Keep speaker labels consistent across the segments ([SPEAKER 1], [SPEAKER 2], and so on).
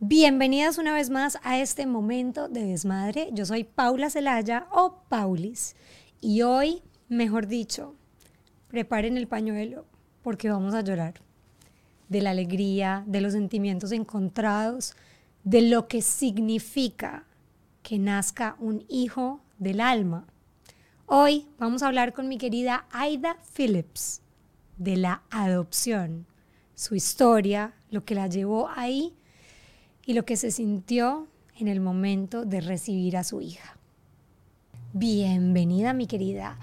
[SPEAKER 1] Bienvenidas una vez más a este momento de desmadre. Yo soy Paula Celaya o Paulis y hoy, mejor dicho, preparen el pañuelo porque vamos a llorar de la alegría, de los sentimientos encontrados, de lo que significa que nazca un hijo del alma. Hoy vamos a hablar con mi querida Aida Phillips de la adopción, su historia, lo que la llevó ahí y lo que se sintió en el momento de recibir a su hija. Bienvenida mi querida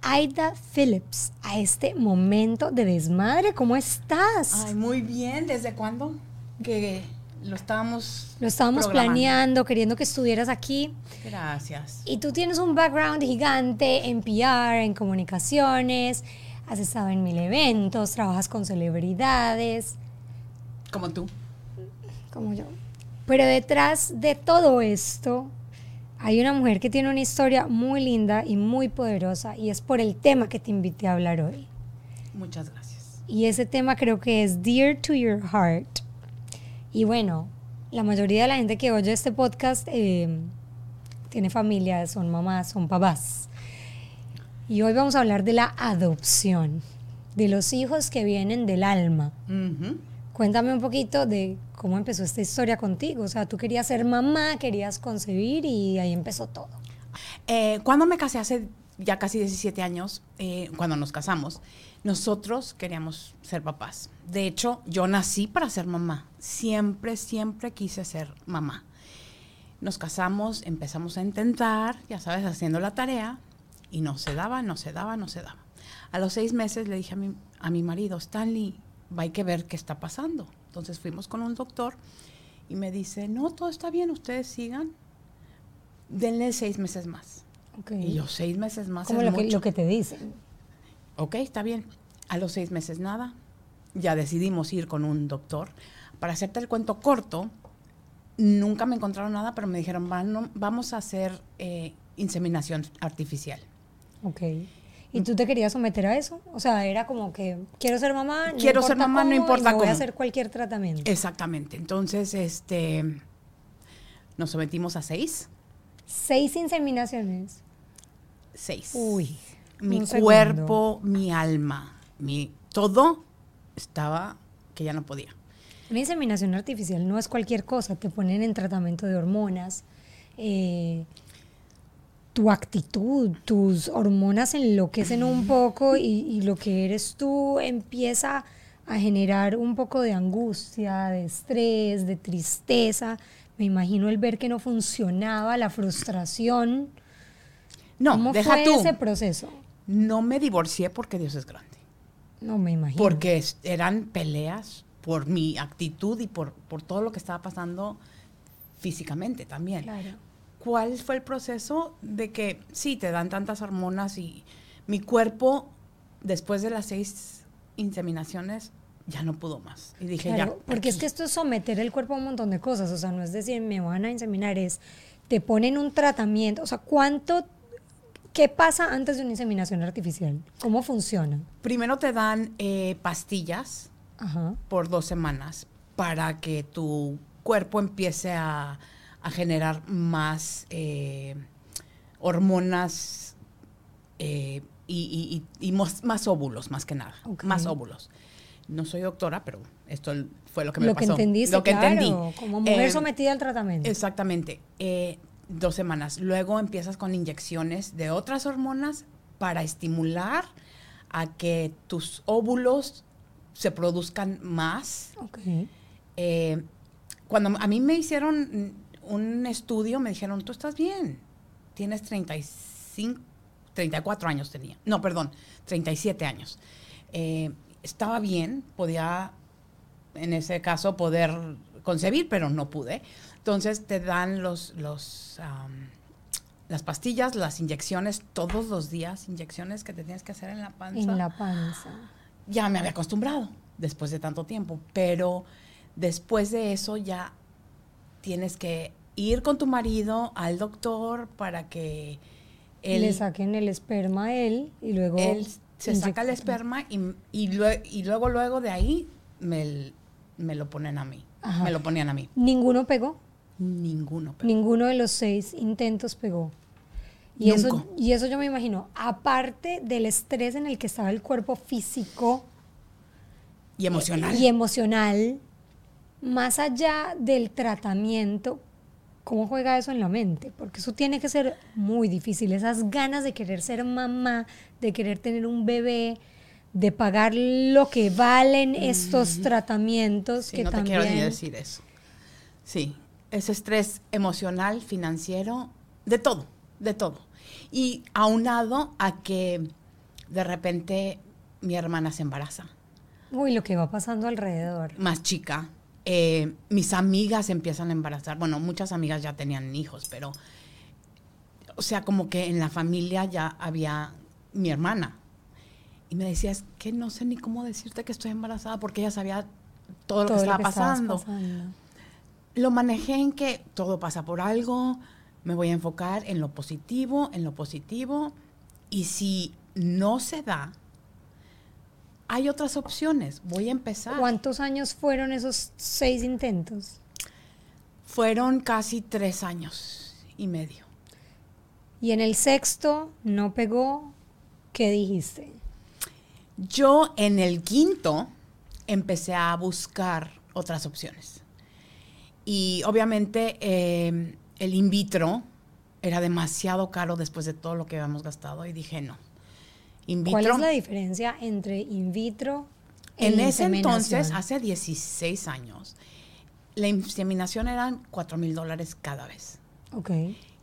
[SPEAKER 1] Aida Phillips a este momento de desmadre. ¿Cómo estás?
[SPEAKER 2] Ay, muy bien. ¿Desde cuándo? Que lo estábamos
[SPEAKER 1] Lo estábamos planeando, queriendo que estuvieras aquí.
[SPEAKER 2] Gracias.
[SPEAKER 1] Y tú tienes un background gigante en PR, en comunicaciones, has estado en mil eventos, trabajas con celebridades,
[SPEAKER 2] Como tú.
[SPEAKER 1] como yo. Pero detrás de todo esto hay una mujer que tiene una historia muy linda y muy poderosa y es por el tema que te invité a hablar hoy.
[SPEAKER 2] Muchas gracias.
[SPEAKER 1] Y ese tema creo que es Dear to Your Heart. Y bueno, la mayoría de la gente que oye este podcast eh, tiene familia, son mamás, son papás. Y hoy vamos a hablar de la adopción, de los hijos que vienen del alma. Cuéntame un poquito de cómo empezó esta historia contigo. O sea, tú querías ser mamá, querías concebir y ahí empezó todo.
[SPEAKER 2] Eh, cuando me casé hace ya casi 17 años, eh, cuando nos casamos, nosotros queríamos ser papás. De hecho, yo nací para ser mamá. Siempre, siempre quise ser mamá. Nos casamos, empezamos a intentar, ya sabes, haciendo la tarea, y no se daba, no se daba, no se daba. A los seis meses le dije a mi, a mi marido, Stanley, hay que ver qué está pasando. Entonces fuimos con un doctor y me dice, no, todo está bien, ustedes sigan, denle seis meses más. Y yo, seis meses más.
[SPEAKER 1] Como lo que,
[SPEAKER 2] mucho".
[SPEAKER 1] lo que te dicen.
[SPEAKER 2] Ok, está bien. A los seis meses nada. Ya decidimos ir con un doctor. Para hacerte el cuento corto, nunca me encontraron nada, pero me dijeron, "Van- vamos a hacer eh, inseminación artificial.
[SPEAKER 1] Ok. ¿Y tú te querías someter a eso? O sea, era como que quiero ser mamá, no
[SPEAKER 2] Quiero ser
[SPEAKER 1] importa
[SPEAKER 2] mamá, no
[SPEAKER 1] cómo, y
[SPEAKER 2] importa
[SPEAKER 1] me voy a
[SPEAKER 2] cómo.
[SPEAKER 1] hacer cualquier tratamiento.
[SPEAKER 2] Exactamente. Entonces, este, nos sometimos a seis.
[SPEAKER 1] Seis inseminaciones.
[SPEAKER 2] Seis.
[SPEAKER 1] Uy.
[SPEAKER 2] mi
[SPEAKER 1] segundo.
[SPEAKER 2] cuerpo, mi alma, mi todo estaba que ya no podía.
[SPEAKER 1] Una inseminación artificial no es cualquier cosa. Te ponen en tratamiento de hormonas. eh, tu actitud, tus hormonas enloquecen un poco y, y lo que eres tú empieza a generar un poco de angustia, de estrés, de tristeza. Me imagino el ver que no funcionaba, la frustración.
[SPEAKER 2] No,
[SPEAKER 1] ¿Cómo
[SPEAKER 2] deja
[SPEAKER 1] fue
[SPEAKER 2] tú.
[SPEAKER 1] ese proceso?
[SPEAKER 2] No me divorcié porque Dios es grande.
[SPEAKER 1] No me imagino.
[SPEAKER 2] Porque eran peleas por mi actitud y por, por todo lo que estaba pasando físicamente también.
[SPEAKER 1] Claro.
[SPEAKER 2] ¿Cuál fue el proceso de que sí, te dan tantas hormonas y mi cuerpo, después de las seis inseminaciones, ya no pudo más? Y dije,
[SPEAKER 1] Claro,
[SPEAKER 2] ya.
[SPEAKER 1] porque es que esto es someter el cuerpo a un montón de cosas, o sea, no es decir, me van a inseminar, es, te ponen un tratamiento, o sea, ¿cuánto, qué pasa antes de una inseminación artificial? ¿Cómo funciona?
[SPEAKER 2] Primero te dan eh, pastillas
[SPEAKER 1] Ajá,
[SPEAKER 2] por dos semanas para que tu cuerpo empiece a, a generar más eh, hormonas eh, y, y- y- y mos- más óvulos, más que nada. Más óvulos. No soy doctora, pero esto fue lo que me
[SPEAKER 1] lo que entendiste,
[SPEAKER 2] lo que
[SPEAKER 1] claro,
[SPEAKER 2] entendí.
[SPEAKER 1] como mujer
[SPEAKER 2] Eh,
[SPEAKER 1] sometida al tratamiento.
[SPEAKER 2] Exactamente. Dos semanas. Luego empiezas con inyecciones de otras hormonas para estimular a que tus óvulos se produzcan más.
[SPEAKER 1] Ok,
[SPEAKER 2] Eh, cuando a mí me hicieron un estudio, me dijeron, tú estás bien, tienes 35, 34 años tenía. No, perdón, 37 años. Eh, estaba bien, podía, en ese caso, poder concebir, pero no pude. Entonces te dan los, los, las pastillas, las inyecciones, todos los días, inyecciones que te tienes que hacer en la panza
[SPEAKER 1] en la panza.
[SPEAKER 2] ya me había acostumbrado después de tanto tiempo, pero después de eso ya tienes que ir con tu marido al doctor para que él,
[SPEAKER 1] Le saquen el esperma a él y luego...
[SPEAKER 2] él se saca el esperma y, y lue- y luego, luego de ahí me, me lo ponen a mí.
[SPEAKER 1] Ajá.
[SPEAKER 2] Me lo ponían a mí.
[SPEAKER 1] Ninguno pegó.
[SPEAKER 2] Ninguno. pero-
[SPEAKER 1] Ninguno de los seis intentos pegó. Y eso, y eso yo me imagino, aparte del estrés en el que estaba el cuerpo físico
[SPEAKER 2] Y emocional.
[SPEAKER 1] y emocional, más allá del tratamiento, ¿cómo juega eso en la mente? Porque eso tiene que ser muy difícil. Esas ganas de querer ser mamá, de querer tener un bebé, de pagar lo que valen estos tratamientos
[SPEAKER 2] Sí,
[SPEAKER 1] que
[SPEAKER 2] no te
[SPEAKER 1] también...
[SPEAKER 2] quiero ni decir eso. Sí, ese estrés emocional, financiero, de todo, de todo. Y aunado a que de repente mi hermana se embaraza,
[SPEAKER 1] Uy, lo que va pasando alrededor.
[SPEAKER 2] más chica. Eh, mis amigas empiezan a embarazar. Bueno, muchas amigas ya tenían hijos, pero, o sea, como que en la familia ya había mi hermana. Y me decía, es que no sé ni cómo decirte que estoy embarazada porque ella sabía todo lo que estaba pasando.
[SPEAKER 1] pasando.
[SPEAKER 2] Lo manejé en que todo pasa por algo, me voy a enfocar en lo positivo, en lo positivo, y si no se da, hay otras opciones. Voy a empezar.
[SPEAKER 1] ¿Cuántos años fueron esos seis intentos?
[SPEAKER 2] Fueron casi tres años y medio.
[SPEAKER 1] Y en el sexto no pegó. ¿Qué dijiste?
[SPEAKER 2] Yo en el quinto empecé a buscar otras opciones. Y obviamente eh, el in vitro era demasiado caro después de todo lo que habíamos gastado y dije no. In vitro,
[SPEAKER 1] ¿Cuál es la diferencia entre in vitro e
[SPEAKER 2] en ese entonces, hace 16 años, la inseminación eran 4 mil dólares cada vez.
[SPEAKER 1] Ok.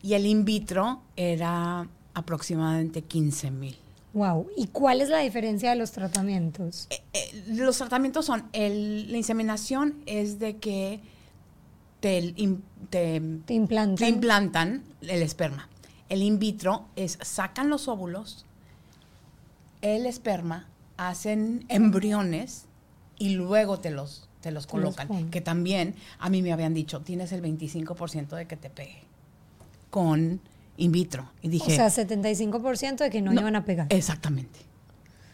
[SPEAKER 2] Y el in vitro era aproximadamente 15 mil.
[SPEAKER 1] Wow. ¿Y cuál es la diferencia de los tratamientos?
[SPEAKER 2] Eh, eh, los tratamientos son, el- la inseminación es de que te- ¿Te
[SPEAKER 1] implantan?
[SPEAKER 2] te implantan el esperma. El in vitro es, sacan los óvulos, el esperma, hacen embriones y luego te los, te los colocan. que también a mí me habían dicho, tienes el 25% de que te pegue con in vitro. Y dije,
[SPEAKER 1] o sea, 75% de que no,
[SPEAKER 2] no,
[SPEAKER 1] iban a pegar.
[SPEAKER 2] Exactamente.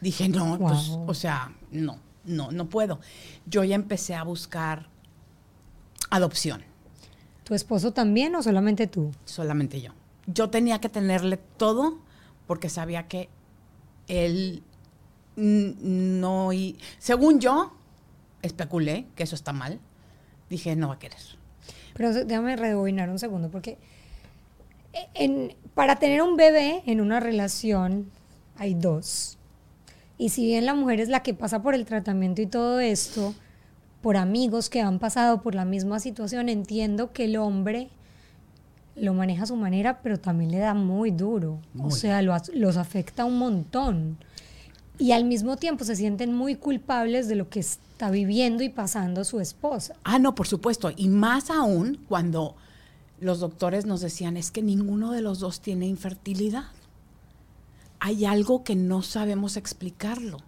[SPEAKER 2] Dije, no, pues, o sea, no, no, no puedo. Yo ya empecé a buscar adopción,
[SPEAKER 1] ¿Tu esposo también o solamente tú?
[SPEAKER 2] solamente yo. Yo tenía que tenerle todo porque sabía que él no... Y, según yo, especulé que eso está mal. Dije, no va a querer.
[SPEAKER 1] Pero déjame rebobinar un segundo, porque en- para tener un bebé en una relación hay dos. Y si bien la mujer es la que pasa por el tratamiento y todo esto, por amigos que han pasado por la misma situación, entiendo que el hombre lo maneja a su manera, pero también le da muy duro. O sea, lo los afecta un montón. Y al mismo tiempo se sienten muy culpables de lo que está viviendo y pasando su esposa.
[SPEAKER 2] Ah, no, por supuesto. Y más aún cuando los doctores nos decían, es que ninguno de los dos tiene infertilidad. Hay algo que no sabemos explicarlo.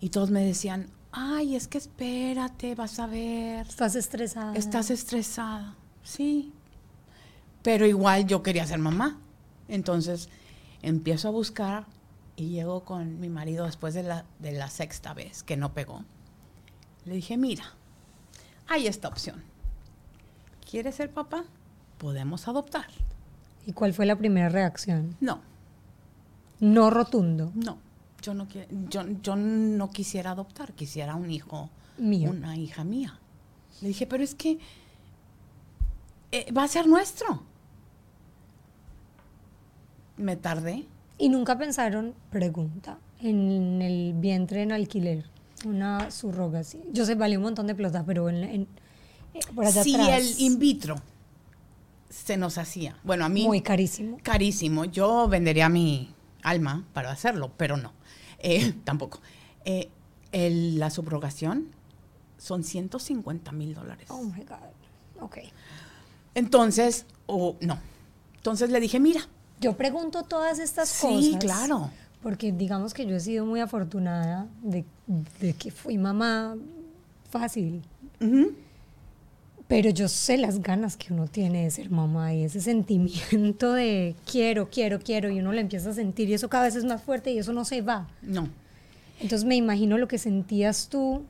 [SPEAKER 2] Y todos me decían, ay, es que espérate, vas a ver.
[SPEAKER 1] Estás estresada.
[SPEAKER 2] Estás estresada. Sí. Pero igual yo quería ser mamá. Entonces empiezo a buscar y llego con mi marido después de la, de la sexta vez que no pegó. Le dije, mira, hay esta opción. ¿Quieres ser papá? Podemos adoptar.
[SPEAKER 1] ¿Y cuál fue la primera reacción?
[SPEAKER 2] No,
[SPEAKER 1] No rotundo.
[SPEAKER 2] no. Yo no, yo, yo no quisiera adoptar, quisiera un hijo,
[SPEAKER 1] Mío.
[SPEAKER 2] una hija mía. Le dije, pero es que eh, va a ser nuestro. Me tardé.
[SPEAKER 1] Y nunca pensaron, pregunta, en el vientre en alquiler, una subrogación. Yo sé, vale un montón de plata, pero en, en- eh, por allá
[SPEAKER 2] si
[SPEAKER 1] atrás.
[SPEAKER 2] el in vitro se nos hacía, bueno, a mí
[SPEAKER 1] Muy carísimo.
[SPEAKER 2] carísimo, yo vendería mi alma para hacerlo, pero no, Eh, tampoco. Eh, el- la subrogación son 150 mil dólares.
[SPEAKER 1] Oh my God. Ok.
[SPEAKER 2] Entonces, o no. Entonces le dije, mira,
[SPEAKER 1] Yo pregunto todas estas
[SPEAKER 2] Sí,
[SPEAKER 1] cosas.
[SPEAKER 2] claro.
[SPEAKER 1] Porque digamos que yo he sido muy afortunada de, de que fui mamá fácil. Pero yo sé las ganas que uno tiene de ser mamá y ese sentimiento de quiero, quiero, quiero, y uno lo empieza a sentir y eso cada vez es más fuerte y eso no se va.
[SPEAKER 2] no.
[SPEAKER 1] Entonces me imagino lo que sentías tú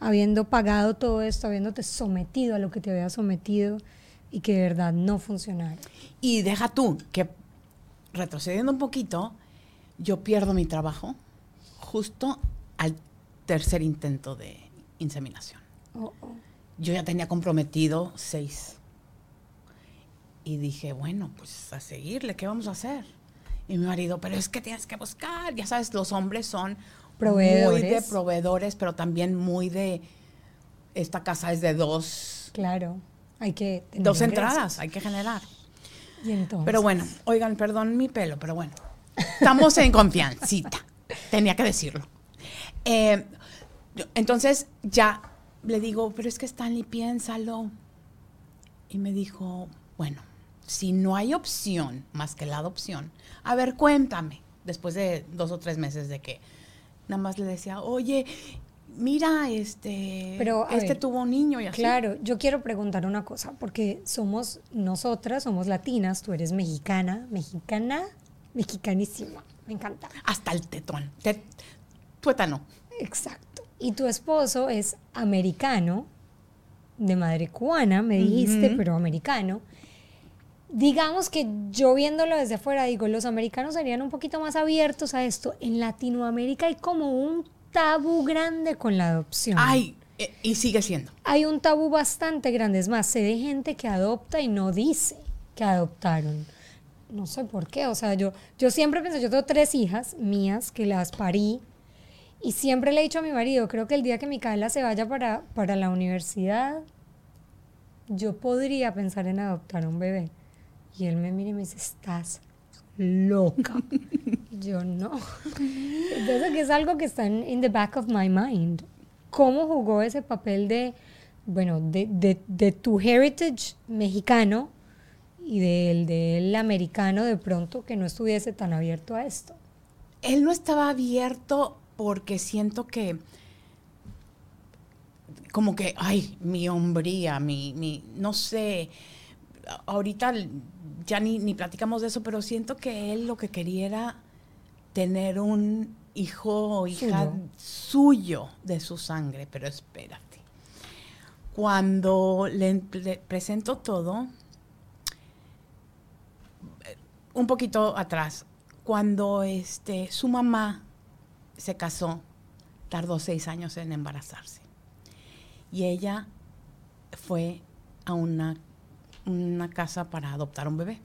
[SPEAKER 1] habiendo pagado todo esto, habiéndote sometido a lo que te había sometido y que de verdad no funcionara.
[SPEAKER 2] Y deja tú que retrocediendo un poquito, yo pierdo mi trabajo justo al tercer intento de inseminación.
[SPEAKER 1] Oh, oh.
[SPEAKER 2] Yo ya tenía comprometido seis. Y dije, bueno, pues a seguirle, ¿qué vamos a hacer? Y mi marido, pero es que tienes que buscar. Ya sabes, los hombres son
[SPEAKER 1] Proveedores.
[SPEAKER 2] muy de proveedores, pero también muy de, esta casa es de dos,
[SPEAKER 1] Claro, hay que tener
[SPEAKER 2] dos
[SPEAKER 1] ingresos.
[SPEAKER 2] entradas, hay que generar. Pero bueno, oigan, perdón mi pelo, pero bueno, estamos en confiancita. Tenía que decirlo. Eh, entonces ya le digo, pero es que Stanley, piénsalo. Y me dijo, bueno, si no hay opción más que la adopción, a ver, cuéntame. Después de dos o tres meses de que nada más le decía, oye, mira, este,
[SPEAKER 1] Pero,
[SPEAKER 2] este
[SPEAKER 1] ver,
[SPEAKER 2] tuvo un niño y así.
[SPEAKER 1] Claro, yo quiero preguntar una cosa, porque somos nosotras, somos latinas, tú eres mexicana, mexicana, mexicanísima, me encanta.
[SPEAKER 2] Hasta el tetón. Te- tuétano.
[SPEAKER 1] Exacto. Y tu esposo es americano, de madre cubana, me dijiste, pero americano. Digamos que yo viéndolo desde afuera, digo, los americanos serían un poquito más abiertos a esto. En Latinoamérica hay como un tabú grande con la adopción.
[SPEAKER 2] Ay, eh, y sigue siendo.
[SPEAKER 1] Hay un tabú bastante grande. Es más, sé de gente que adopta y no dice que adoptaron. No sé por qué. O sea, yo, yo siempre pensé, yo tengo tres hijas mías que las parí. Y siempre le he dicho a mi marido, creo que el día que Micaela se vaya para, para la universidad, yo podría pensar en adoptar un bebé. Y él me mira y me dice, estás loca. Yo no. Entonces, es algo que está en in the back of my mind. ¿Cómo jugó ese papel de, bueno, de, de- de tu heritage mexicano y del del americano de pronto que no estuviese tan abierto a esto?
[SPEAKER 2] Él no estaba abierto porque siento que como que, ay, mi hombría, mi, mi, no sé, ahorita ya ni, ni platicamos de eso, pero siento que él lo que quería era tener un hijo o hija suyo de su sangre, pero espérate. Cuando le, le presento todo, eh, un poquito atrás, cuando este, su mamá se casó, tardó seis años en embarazarse. Y ella fue a una, una casa para adoptar un bebé.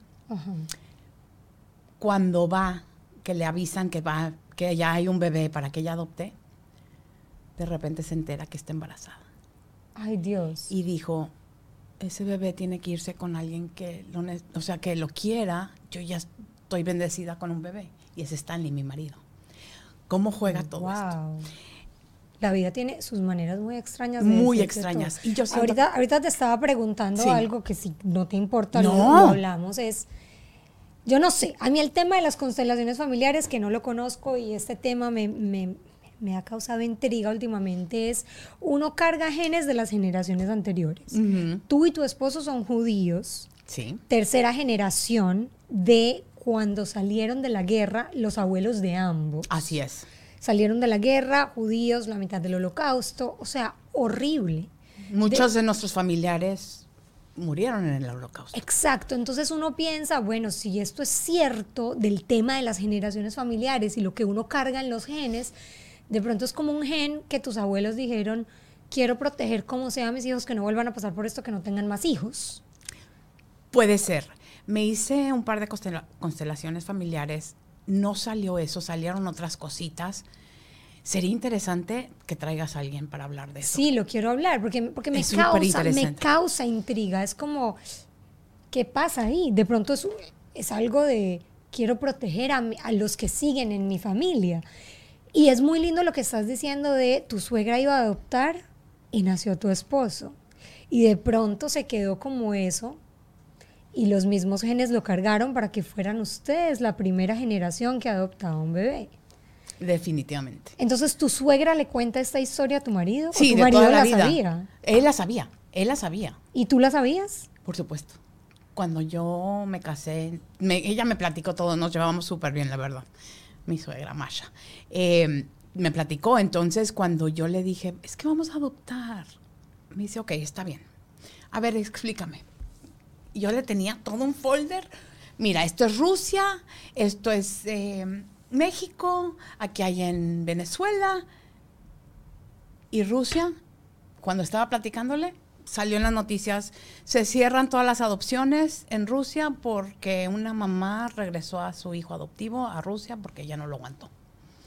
[SPEAKER 2] Cuando va, que le avisan que va, que ya hay un bebé para que ella adopte, de repente se entera que está embarazada.
[SPEAKER 1] Ay, Dios.
[SPEAKER 2] Y dijo, ese bebé tiene que irse con alguien que lo, o sea, que lo quiera. Yo ya estoy bendecida con un bebé. Y es Stanley, mi marido. ¿Cómo juega todo esto?
[SPEAKER 1] La vida tiene sus maneras muy extrañas. de
[SPEAKER 2] Muy extrañas. Y yo siento-
[SPEAKER 1] ahorita, ahorita te estaba preguntando
[SPEAKER 2] Sí.
[SPEAKER 1] algo que si no te importa, lo-
[SPEAKER 2] No.
[SPEAKER 1] lo hablamos, es... Yo no sé, a mí el tema de las constelaciones familiares, que no lo conozco y este tema me, me, me ha causado intriga últimamente, es uno carga genes de las generaciones anteriores. Tú y tu esposo son judíos,
[SPEAKER 2] Sí.
[SPEAKER 1] tercera generación de cuando salieron de la guerra los abuelos de ambos.
[SPEAKER 2] Así es.
[SPEAKER 1] Salieron de la guerra, judíos, la mitad del holocausto, o sea, horrible.
[SPEAKER 2] Muchos de, nuestros familiares murieron en el holocausto.
[SPEAKER 1] Exacto, entonces uno piensa, bueno, si esto es cierto del tema de las generaciones familiares y lo que uno carga en los genes, de pronto es como un gen que tus abuelos dijeron, quiero proteger como sea a mis hijos que no vuelvan a pasar por esto, que no tengan más hijos.
[SPEAKER 2] Puede ser. Me hice un par de constela- constelaciones familiares. No salió eso, salieron otras cositas. Sería interesante que traigas a alguien para hablar de eso.
[SPEAKER 1] Sí, lo quiero hablar, porque, porque me,
[SPEAKER 2] Es
[SPEAKER 1] causa, me causa intriga. Es como, ¿qué pasa ahí? De pronto es, es algo de, quiero proteger a, a los que siguen en mi familia. Y es muy lindo lo que estás diciendo de tu suegra iba a adoptar y nació tu esposo. Y de pronto se quedó como eso. Y los mismos genes lo cargaron para que fueran ustedes la primera generación que adoptaba un bebé.
[SPEAKER 2] Definitivamente.
[SPEAKER 1] Entonces, ¿tu suegra le cuenta esta historia a tu marido?
[SPEAKER 2] Sí,
[SPEAKER 1] ¿O tu
[SPEAKER 2] de
[SPEAKER 1] marido
[SPEAKER 2] toda la,
[SPEAKER 1] la
[SPEAKER 2] vida.
[SPEAKER 1] sabía?
[SPEAKER 2] Él la sabía. Él la sabía,
[SPEAKER 1] ¿Y tú la sabías?
[SPEAKER 2] por supuesto. Cuando yo me casé, me- ella me platicó todo, nos llevábamos súper bien, la verdad. Mi suegra, Masha. Eh, me platicó. Entonces, cuando yo le dije, es que vamos a adoptar, me dice, ok, está bien. A ver, explícame. Yo le tenía todo un folder. Mira, esto es Rusia, esto es eh, México, aquí hay en Venezuela. Y Rusia, cuando estaba platicándole, salió en las noticias, se cierran todas las adopciones en Rusia porque una mamá regresó a su hijo adoptivo a Rusia porque ya no lo aguantó.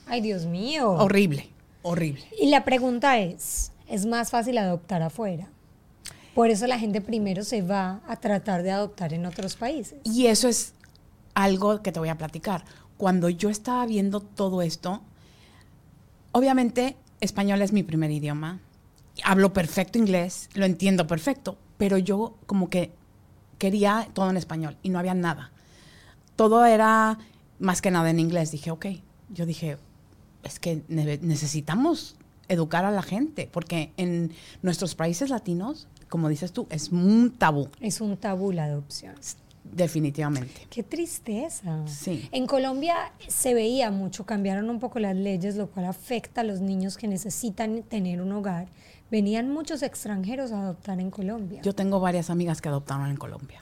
[SPEAKER 1] Ay, Dios mío.
[SPEAKER 2] Horrible, horrible.
[SPEAKER 1] Y la pregunta es, ¿es más fácil adoptar afuera? Por eso la gente primero se va a tratar de adoptar en otros países.
[SPEAKER 2] Y eso es algo que te voy a platicar. Cuando yo estaba viendo todo esto, obviamente español es mi primer idioma, hablo perfecto inglés, lo entiendo perfecto, pero yo como que quería todo en español y no había nada. Todo era más que nada en inglés. Dije, ok, yo dije, es que necesitamos educar a la gente, porque en nuestros países latinos, como dices tú, es un tabú.
[SPEAKER 1] Es un tabú la adopción.
[SPEAKER 2] Definitivamente.
[SPEAKER 1] Qué tristeza.
[SPEAKER 2] Sí.
[SPEAKER 1] En Colombia se veía mucho, cambiaron un poco las leyes, lo cual afecta a los niños que necesitan tener un hogar venían muchos extranjeros a adoptar en Colombia.
[SPEAKER 2] Yo tengo varias amigas que adoptaron en Colombia.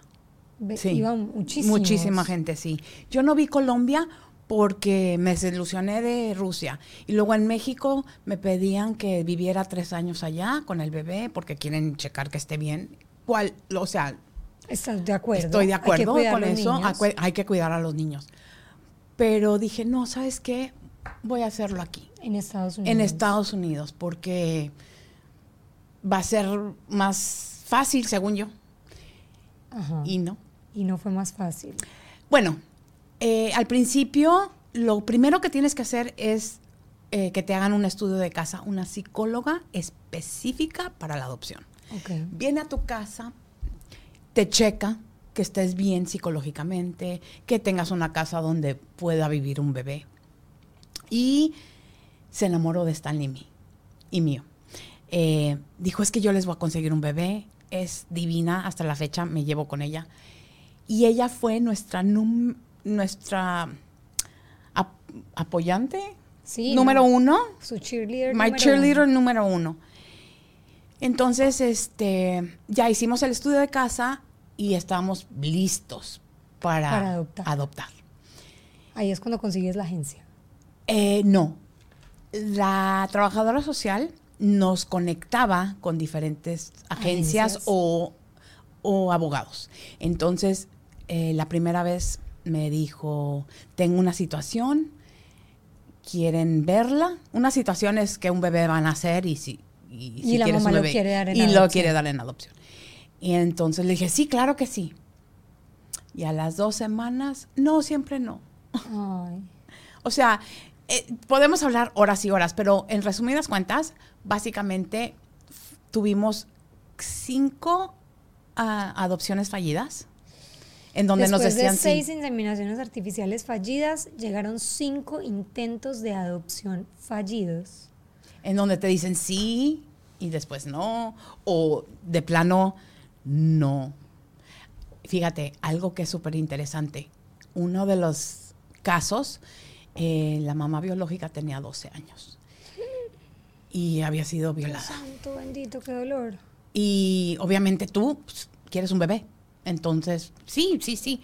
[SPEAKER 1] sí. Iban muchísimos.
[SPEAKER 2] Muchísima gente, sí. Yo no vi Colombia porque me desilusioné de Rusia. Y luego en México me pedían que viviera tres años allá con el bebé porque quieren checar que esté bien. ¿Cuál? O sea...
[SPEAKER 1] ¿Estás de acuerdo?
[SPEAKER 2] Estoy de acuerdo con eso. Hay que cuidar a los niños. Pero dije, no, ¿sabes qué? Voy a hacerlo aquí.
[SPEAKER 1] En Estados Unidos.
[SPEAKER 2] En Estados Unidos, porque va a ser más fácil, según yo. Y no.
[SPEAKER 1] Y no fue más fácil.
[SPEAKER 2] Bueno, eh, al principio lo primero que tienes que hacer es eh, que te hagan un estudio de casa, una psicóloga específica para la adopción. Viene a tu casa, te checa que estés bien psicológicamente, que tengas una casa donde pueda vivir un bebé. Y se enamoró de Stanley y mío. Eh, dijo, es que yo les voy a conseguir un bebé, es divina, hasta la fecha me llevo con ella. Y ella fue nuestra, nuestra apoyante número uno.
[SPEAKER 1] Su cheerleader.
[SPEAKER 2] My cheerleader número uno. Entonces, este, ya hicimos el estudio de casa y estábamos listos para, adoptar.
[SPEAKER 1] Ahí es cuando consigues la agencia.
[SPEAKER 2] Eh, no. La trabajadora social nos conectaba con diferentes agencias, O, abogados. Entonces, eh, la primera vez me dijo, tengo una situación, quieren verla. Una situación es que un bebé va a nacer y si,
[SPEAKER 1] y, la mamá lo quiere dar en
[SPEAKER 2] y lo quiere dar en adopción. Y entonces le dije, sí, claro que sí. Y a las dos semanas, no, siempre no. O sea, eh, podemos hablar horas y horas, pero en resumidas cuentas, básicamente tuvimos cinco ah, adopciones fallidas. En donde nos decían
[SPEAKER 1] de seis inseminaciones artificiales fallidas, llegaron cinco intentos de adopción fallidos.
[SPEAKER 2] En donde te dicen sí y después no, o de plano no. Fíjate, algo que es súper interesante. Uno de los casos eh, la mamá biológica tenía 12 años y había sido violada.
[SPEAKER 1] Santo bendito, qué dolor.
[SPEAKER 2] Y obviamente tú pues, quieres un bebé. Entonces, sí, sí, sí.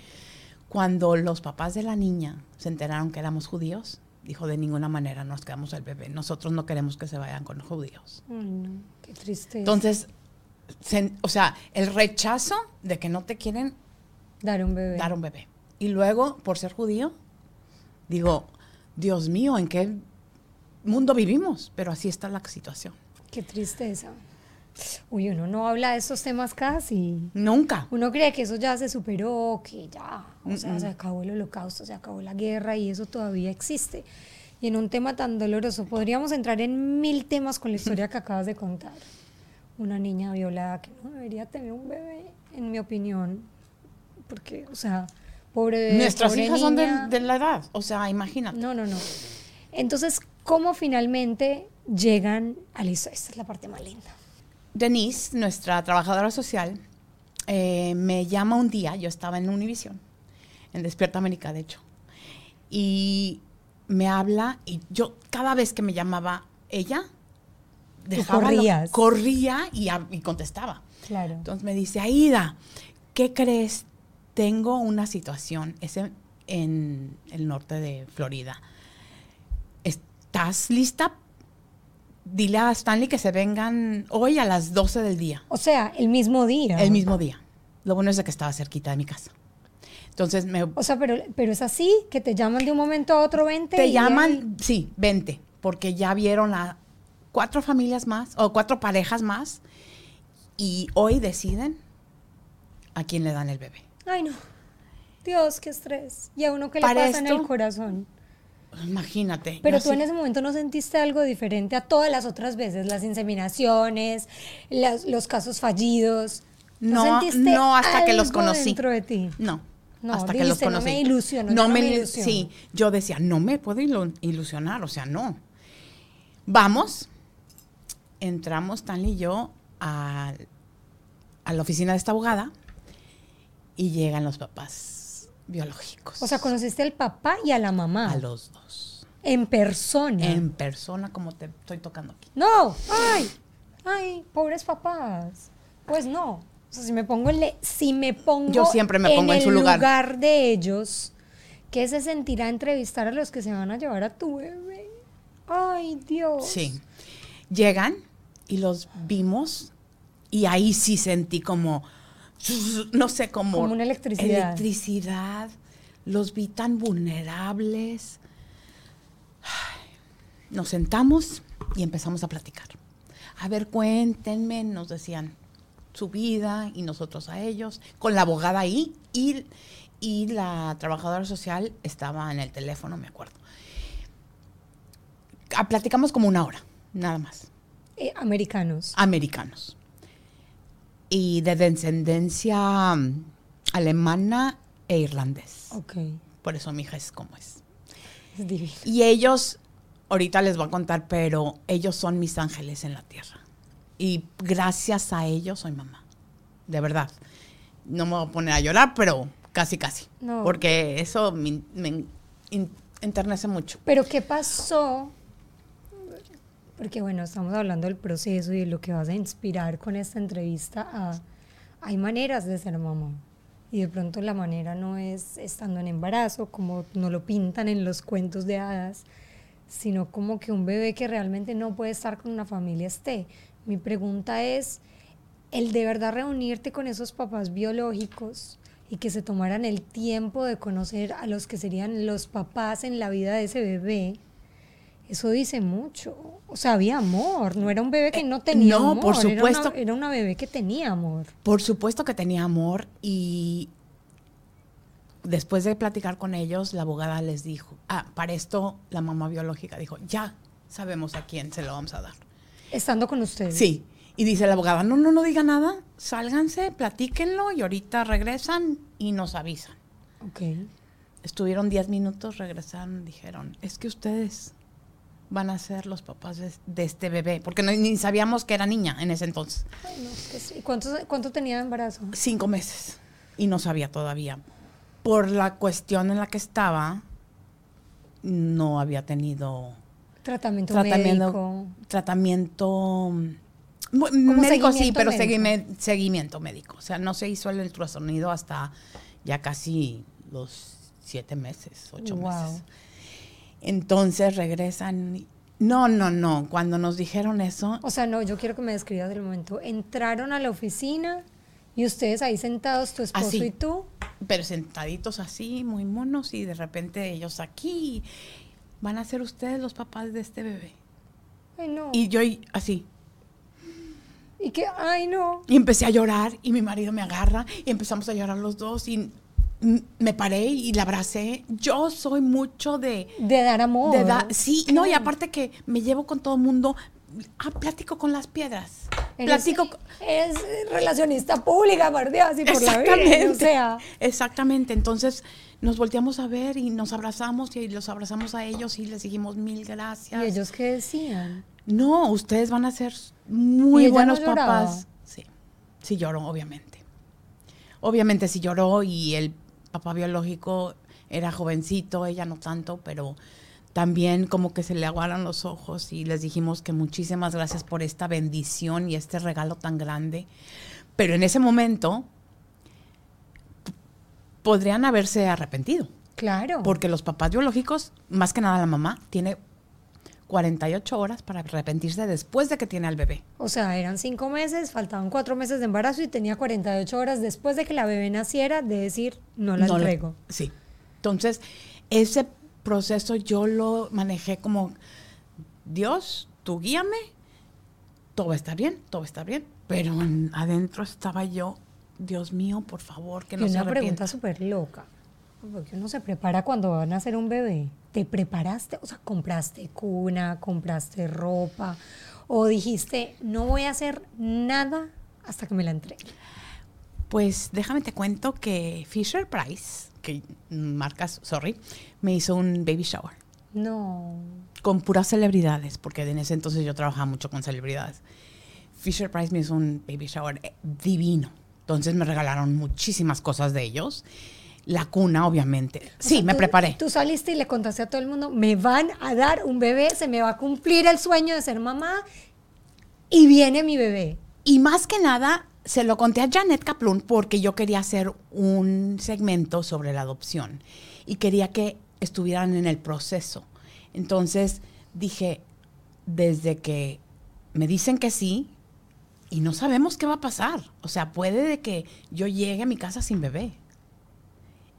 [SPEAKER 2] Cuando los papás de la niña se enteraron que éramos judíos, dijo, de ninguna manera nos quedamos el bebé. Nosotros no queremos que se vayan con los judíos.
[SPEAKER 1] Ay, no, qué triste.
[SPEAKER 2] Entonces, o sea, el rechazo de que no te quieren
[SPEAKER 1] dar un bebé.
[SPEAKER 2] Dar un bebé. Y luego, por ser judío, digo, Dios mío, ¿en qué mundo vivimos? Pero así está la situación.
[SPEAKER 1] Qué tristeza. Uy, uno no habla de estos temas casi.
[SPEAKER 2] Nunca.
[SPEAKER 1] Uno cree que eso ya se superó, que ya, o sea, se acabó el holocausto, se acabó la guerra y eso todavía existe. Y en un tema tan doloroso, podríamos entrar en mil temas con la historia que acabas de contar. Una niña violada que no debería tener un bebé, en mi opinión. Porque, o sea,
[SPEAKER 2] Nuestras hijas son de, la edad, o sea, imagínate.
[SPEAKER 1] No, no, no. Entonces, ¿cómo finalmente llegan a Esta es la parte más linda.
[SPEAKER 2] Denise, nuestra trabajadora social, eh, me llama un día, yo estaba en Univision, en Despierta América, de hecho, y me habla y yo cada vez que me llamaba ella, dejaba lo-
[SPEAKER 1] corrías.
[SPEAKER 2] corría y, a- y contestaba.
[SPEAKER 1] Claro.
[SPEAKER 2] Entonces me dice, Aida, ¿qué crees? Tengo una situación, es en, en el norte de Florida. ¿Estás lista? Dile a Stanley que se vengan hoy a las 12 del día,
[SPEAKER 1] O sea, el mismo día.
[SPEAKER 2] el mismo día. Lo bueno es de que estaba cerquita de mi casa. Entonces me,
[SPEAKER 1] O sea, pero, pero es así, que te llaman de un momento a otro, vente.
[SPEAKER 2] te
[SPEAKER 1] y
[SPEAKER 2] llaman, sí, vente, porque ya vieron a cuatro familias más o cuatro parejas más y hoy deciden a quién le dan el bebé.
[SPEAKER 1] Ay, no. Dios, qué estrés. Y a uno que le pasa en el corazón.
[SPEAKER 2] Imagínate.
[SPEAKER 1] Pero tú en ese momento no sentiste algo diferente a todas las otras veces, las inseminaciones, las- los casos fallidos.
[SPEAKER 2] No,
[SPEAKER 1] sentiste
[SPEAKER 2] no hasta que los conocí.
[SPEAKER 1] dentro de ti?
[SPEAKER 2] No.
[SPEAKER 1] No,
[SPEAKER 2] hasta que los
[SPEAKER 1] dijiste, no
[SPEAKER 2] conocí.
[SPEAKER 1] me ilusiono, yo
[SPEAKER 2] No
[SPEAKER 1] no
[SPEAKER 2] me,
[SPEAKER 1] me
[SPEAKER 2] ilu-
[SPEAKER 1] ilusiono.
[SPEAKER 2] Sí, yo decía, no me puedo ilu- ilusionar, o sea, no. Vamos, entramos Stanley y yo a, a la oficina de esta abogada y llegan los papás biológicos.
[SPEAKER 1] O sea, conociste al papá y a la mamá.
[SPEAKER 2] a los dos.
[SPEAKER 1] En persona.
[SPEAKER 2] En persona, como te estoy tocando aquí.
[SPEAKER 1] No, ay, ay, pobres papás. Pues no. O sea, si me pongo en, le- si me pongo
[SPEAKER 2] Yo siempre me pongo en
[SPEAKER 1] el
[SPEAKER 2] su lugar.
[SPEAKER 1] de ellos, ¿qué se sentirá entrevistar a los que se van a llevar a tu bebé? Ay, Dios.
[SPEAKER 2] Sí. Llegan y los vimos y ahí sí sentí como, no sé, como...
[SPEAKER 1] Como una electricidad.
[SPEAKER 2] Electricidad. Los vi tan vulnerables. Nos sentamos y empezamos a platicar. A ver, cuéntenme, nos decían su vida y nosotros a ellos, con la abogada ahí y, y la trabajadora social estaba en el teléfono, me acuerdo. Ah, Platicamos como una hora, nada más.
[SPEAKER 1] Eh, americanos.
[SPEAKER 2] Americanos. Y de descendencia mm, alemana e irlandés.
[SPEAKER 1] Ok,
[SPEAKER 2] Por eso mi hija es como es.
[SPEAKER 1] es divino.
[SPEAKER 2] Y ellos, ahorita les voy a contar, pero ellos son mis ángeles en la tierra. Y gracias a ellos soy mamá. De verdad. No me voy a poner a llorar, pero casi, casi.
[SPEAKER 1] No.
[SPEAKER 2] Porque eso me, me enternece mucho.
[SPEAKER 1] Pero ¿qué pasó? Porque bueno, estamos hablando del proceso y de lo que vas a inspirar con esta entrevista a... Hay maneras de ser mamá. Y de pronto la manera no es estando en embarazo, como no lo pintan en los cuentos de hadas, sino como que un bebé que realmente no puede estar con una familia esté. Mi pregunta es, el de verdad reunirte con esos papás biológicos y que se tomaran el tiempo de conocer a los que serían los papás en la vida de ese bebé, eso dice mucho. O sea, había amor, no era un bebé que no tenía
[SPEAKER 2] Eh, no,
[SPEAKER 1] amor.
[SPEAKER 2] por
[SPEAKER 1] era una-
[SPEAKER 2] supuesto.
[SPEAKER 1] Era una, bebé que tenía amor.
[SPEAKER 2] Por supuesto que tenía amor y después de platicar con ellos, la abogada les dijo, ah, para esto la mamá biológica dijo, ya sabemos a quién se lo vamos a dar.
[SPEAKER 1] Estando con ustedes.
[SPEAKER 2] Sí. Y dice la abogada, no, no, no diga nada, sálganse, platíquenlo y ahorita regresan y nos avisan.
[SPEAKER 1] Ok.
[SPEAKER 2] Estuvieron 10 minutos, regresaron, dijeron, es que ustedes van a ser los papás de, de este bebé, porque no- ni sabíamos que era niña en ese entonces.
[SPEAKER 1] Ay, no, sí. ¿Cuánto, ¿Cuánto tenía de embarazo?
[SPEAKER 2] Cinco meses y no sabía todavía. Por la cuestión en la que estaba, no había tenido
[SPEAKER 1] Tratamiento,
[SPEAKER 2] tratamiento,
[SPEAKER 1] médico.
[SPEAKER 2] trámiento mm, médico sí, pero
[SPEAKER 1] médico.
[SPEAKER 2] seguime- seguimiento médico. O sea, no se hizo el ultrasonido hasta ya casi los siete meses, ocho
[SPEAKER 1] Wow.
[SPEAKER 2] meses. Entonces regresan. No, no, no. Cuando nos dijeron eso,
[SPEAKER 1] O sea, no, yo quiero que me describas el momento. Entraron a la oficina y ustedes ahí sentados, tu esposo
[SPEAKER 2] Así.
[SPEAKER 1] y tú.
[SPEAKER 2] pero sentaditos así, muy monos, y de repente ellos aquí, van a ser ustedes los papás de este bebé.
[SPEAKER 1] Ay, no.
[SPEAKER 2] Y yo así,
[SPEAKER 1] Y que, ay, no.
[SPEAKER 2] y empecé a llorar, y mi marido me agarra, y empezamos a llorar los dos, y me paré y la abracé. Yo soy mucho de...
[SPEAKER 1] De dar amor.
[SPEAKER 2] de da- sí, no, y aparte que me llevo con todo el mundo, ah, platico con las piedras.
[SPEAKER 1] Eres-
[SPEAKER 2] Platico... con-
[SPEAKER 1] Es relacionista pública, por Dios, y por la vida. O sea,
[SPEAKER 2] Exactamente. Entonces nos volteamos a ver y nos abrazamos y los abrazamos a ellos y les dijimos mil gracias.
[SPEAKER 1] ¿y ellos qué decían?
[SPEAKER 2] No, ustedes van a ser muy
[SPEAKER 1] ¿Y ella
[SPEAKER 2] buenos
[SPEAKER 1] no
[SPEAKER 2] papás. Sí, sí lloró, obviamente. Obviamente sí lloró y el papá biológico era jovencito, ella no tanto, pero también como que se le aguaron los ojos y les dijimos que muchísimas gracias por esta bendición y este regalo tan grande. Pero en ese momento podrían haberse arrepentido.
[SPEAKER 1] Claro.
[SPEAKER 2] Porque los papás biológicos, más que nada la mamá, tiene 48 horas para arrepentirse después de que tiene al bebé.
[SPEAKER 1] O sea, eran cinco meses, faltaban cuatro meses de embarazo y tenía 48 horas después de que la bebé naciera de decir, no la
[SPEAKER 2] No
[SPEAKER 1] entrego.
[SPEAKER 2] sí. Entonces, ese proceso yo lo manejé como, Dios, tú guíame, todo va a estar bien, todo estar bien. Pero en- adentro estaba yo, Dios mío, por favor, que no
[SPEAKER 1] y
[SPEAKER 2] se
[SPEAKER 1] una pregunta
[SPEAKER 2] arrepienta.
[SPEAKER 1] súper loca. Porque uno se prepara cuando va a nacer un bebé. ¿Te preparaste? O sea, compraste cuna, compraste ropa. O dijiste, no voy a hacer nada hasta que me la entregue.
[SPEAKER 2] Pues déjame te cuento que Fisher Price, que marcas, sorry, me hizo un baby shower.
[SPEAKER 1] No.
[SPEAKER 2] con puras celebridades, porque en ese entonces yo trabajaba mucho con celebridades. Fisher Price me hizo un baby shower eh, divino. Entonces me regalaron muchísimas cosas de ellos. La cuna, obviamente.
[SPEAKER 1] O
[SPEAKER 2] Sí,
[SPEAKER 1] sea,
[SPEAKER 2] me
[SPEAKER 1] tú-
[SPEAKER 2] preparé.
[SPEAKER 1] Tú saliste y le contaste a todo el mundo, me van a dar un bebé, se me va a cumplir el sueño de ser mamá y viene mi bebé.
[SPEAKER 2] Y más que nada, se lo conté a Janet Kaplun porque yo quería hacer un segmento sobre la adopción y quería que estuvieran en el proceso. Entonces dije, desde que me dicen que sí y no sabemos qué va a pasar. O sea, puede de que yo llegue a mi casa sin bebé.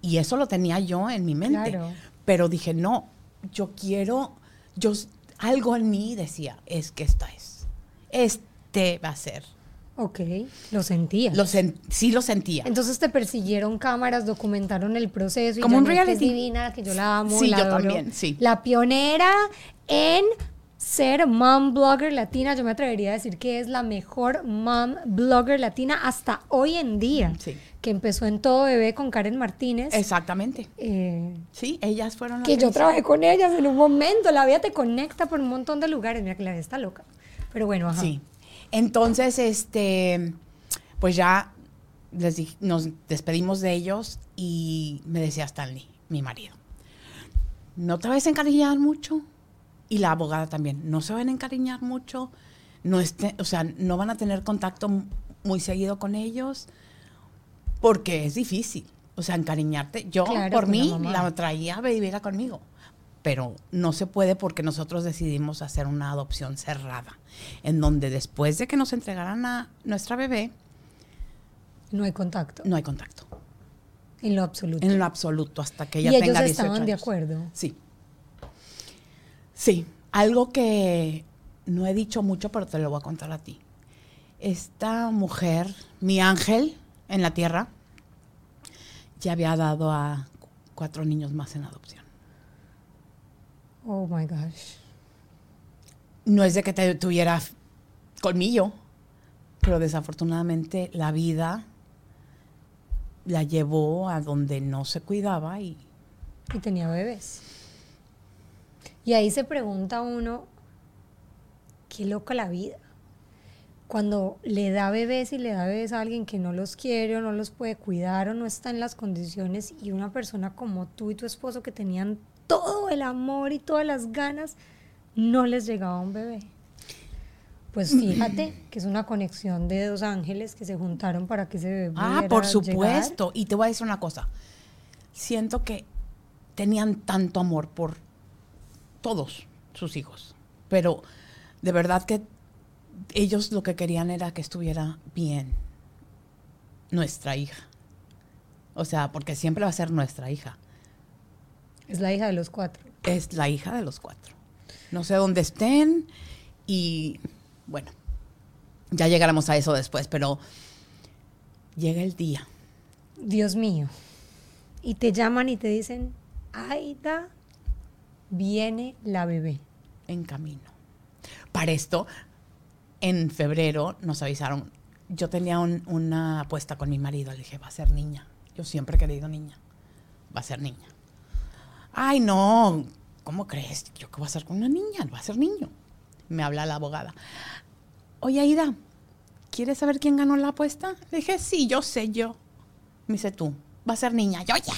[SPEAKER 2] Y eso lo tenía yo en mi mente.
[SPEAKER 1] Claro.
[SPEAKER 2] Pero dije, no, yo quiero, yo algo en mí decía, es que esta es. Este va a ser.
[SPEAKER 1] Ok, lo sentía.
[SPEAKER 2] Lo sen- sí lo sentía.
[SPEAKER 1] Entonces te persiguieron cámaras, documentaron el proceso. Y
[SPEAKER 2] Como un
[SPEAKER 1] que es
[SPEAKER 2] reality.
[SPEAKER 1] divina, que yo la amo.
[SPEAKER 2] Sí,
[SPEAKER 1] la
[SPEAKER 2] yo
[SPEAKER 1] adoro.
[SPEAKER 2] también, sí.
[SPEAKER 1] La pionera en ser mom blogger latina. Yo me atrevería a decir que es la mejor mom blogger latina hasta hoy en día.
[SPEAKER 2] Sí.
[SPEAKER 1] Que empezó en Todo Bebé con Karen Martínez.
[SPEAKER 2] Exactamente.
[SPEAKER 1] eh,
[SPEAKER 2] Sí, ellas fueron las
[SPEAKER 1] que yo trabajé con ellas en un momento. La vida te conecta por un montón de lugares. Mira que la vida está loca. Pero bueno, ajá.
[SPEAKER 2] Sí. Entonces, este, pues ya les dij- nos despedimos de ellos y me decía Stanley, mi marido, no te vayas a encariñar mucho. Y la abogada también, no se van a encariñar mucho. No esté, o sea, no van a tener contacto muy seguido con ellos porque es difícil. O sea, encariñarte. Yo,
[SPEAKER 1] Claro,
[SPEAKER 2] por
[SPEAKER 1] la
[SPEAKER 2] mí,
[SPEAKER 1] mamá.
[SPEAKER 2] la traía a vivirla conmigo. Pero no se puede porque nosotros decidimos hacer una adopción cerrada, en donde después de que nos entregaran a nuestra bebé,
[SPEAKER 1] No hay contacto.
[SPEAKER 2] no hay contacto.
[SPEAKER 1] En lo absoluto.
[SPEAKER 2] En lo absoluto, hasta que ella
[SPEAKER 1] y ellos
[SPEAKER 2] tenga 18
[SPEAKER 1] estaban de acuerdo.
[SPEAKER 2] Sí. Sí. Algo que no he dicho mucho, pero te lo voy a contar a ti. Esta mujer, mi ángel en la tierra, ya había dado a cu- cuatro niños más en adopción.
[SPEAKER 1] Oh my gosh.
[SPEAKER 2] No es de que te tuviera colmillo, pero desafortunadamente la vida la llevó a donde no se cuidaba y
[SPEAKER 1] Y tenía bebés. Y ahí se pregunta uno, qué loca la vida. Cuando le da bebés y le da bebés a alguien que no los quiere o no los puede cuidar o no está en las condiciones y una persona como tú y tu esposo que tenían todo el amor y todas las ganas, no les llegaba un bebé. Pues fíjate que es una conexión de dos ángeles que se juntaron para que ese bebé
[SPEAKER 2] Ah, por
[SPEAKER 1] llegar.
[SPEAKER 2] supuesto. Y te voy a decir una cosa. Siento que tenían tanto amor por todos sus hijos. Pero de verdad que ellos lo que querían era que estuviera bien nuestra hija. O sea, porque siempre va a ser nuestra hija.
[SPEAKER 1] Es la hija de los cuatro.
[SPEAKER 2] Es la hija de los cuatro. No sé dónde estén y bueno, ya llegaremos a eso después, pero llega el día.
[SPEAKER 1] Dios mío. Y te llaman y te dicen, Aida, viene la bebé.
[SPEAKER 2] en camino. Para esto, en febrero nos avisaron, yo tenía un- una apuesta con mi marido, le dije, va a ser niña. Yo siempre he querido niña. Va a ser niña. Ay, no, ¿cómo crees? ¿Yo qué voy a hacer con una niña? Va a ser niño. Me habla la abogada. Oye, Aida, ¿quieres saber quién ganó la apuesta? Le dije, sí, yo sé, yo. Me dice tú, va a ser niña. Yo ya.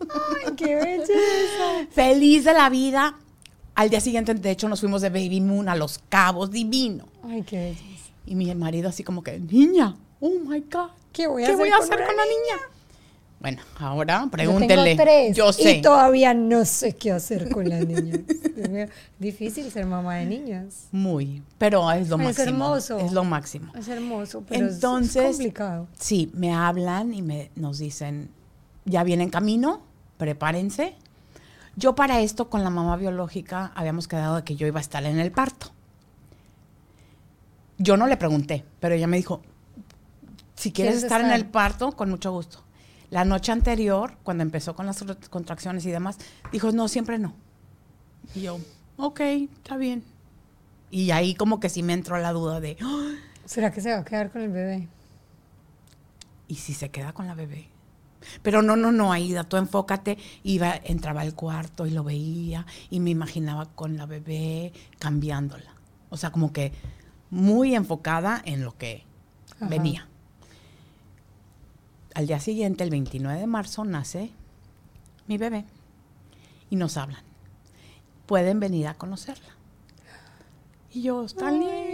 [SPEAKER 1] ¡Ay, qué belleza!
[SPEAKER 2] Feliz de la vida. Al día siguiente, de hecho, nos fuimos de Baby Moon a Los Cabos, divino.
[SPEAKER 1] Ay, qué belleza.
[SPEAKER 2] Y mi marido así como que, niña, oh my God,
[SPEAKER 1] ¿Qué voy a
[SPEAKER 2] ¿qué
[SPEAKER 1] hacer
[SPEAKER 2] voy a
[SPEAKER 1] con
[SPEAKER 2] hacer
[SPEAKER 1] una
[SPEAKER 2] con la niña? Bueno, ahora
[SPEAKER 1] Yo
[SPEAKER 2] pregúntele.
[SPEAKER 1] tengo tres
[SPEAKER 2] Yo sé.
[SPEAKER 1] y todavía no sé qué hacer con las niñas. Difícil ser mamá de niñas.
[SPEAKER 2] Muy, pero es lo
[SPEAKER 1] Es
[SPEAKER 2] máximo.
[SPEAKER 1] hermoso.
[SPEAKER 2] Es lo máximo.
[SPEAKER 1] Es hermoso, pero es-
[SPEAKER 2] Entonces,
[SPEAKER 1] es complicado.
[SPEAKER 2] Sí, me hablan y me, nos dicen, ya viene en camino, prepárense. Yo para esto con la mamá biológica habíamos quedado de que yo iba a estar en el parto. Yo no le pregunté, pero ella me dijo, si quieres
[SPEAKER 1] ¿Quieres
[SPEAKER 2] estar, en el parto, con mucho gusto. La noche anterior, cuando empezó con las contracciones y demás, dijo, no, siempre no. Y yo, ok, está bien. Y ahí como que sí me entró la duda de, "Ah,
[SPEAKER 1] ¿Será que se va a quedar con el bebé?
[SPEAKER 2] ¿y si se queda con la bebé? Pero no, no, no, Aida, tú enfócate. Iba, entraba al cuarto y lo veía y me imaginaba con la bebé cambiándola. O sea, como que muy enfocada en lo que
[SPEAKER 1] Ajá.
[SPEAKER 2] venía. Al día siguiente, el 29 de marzo, nace mi bebé y nos hablan. Pueden venir a conocerla. Y yo, Stanley.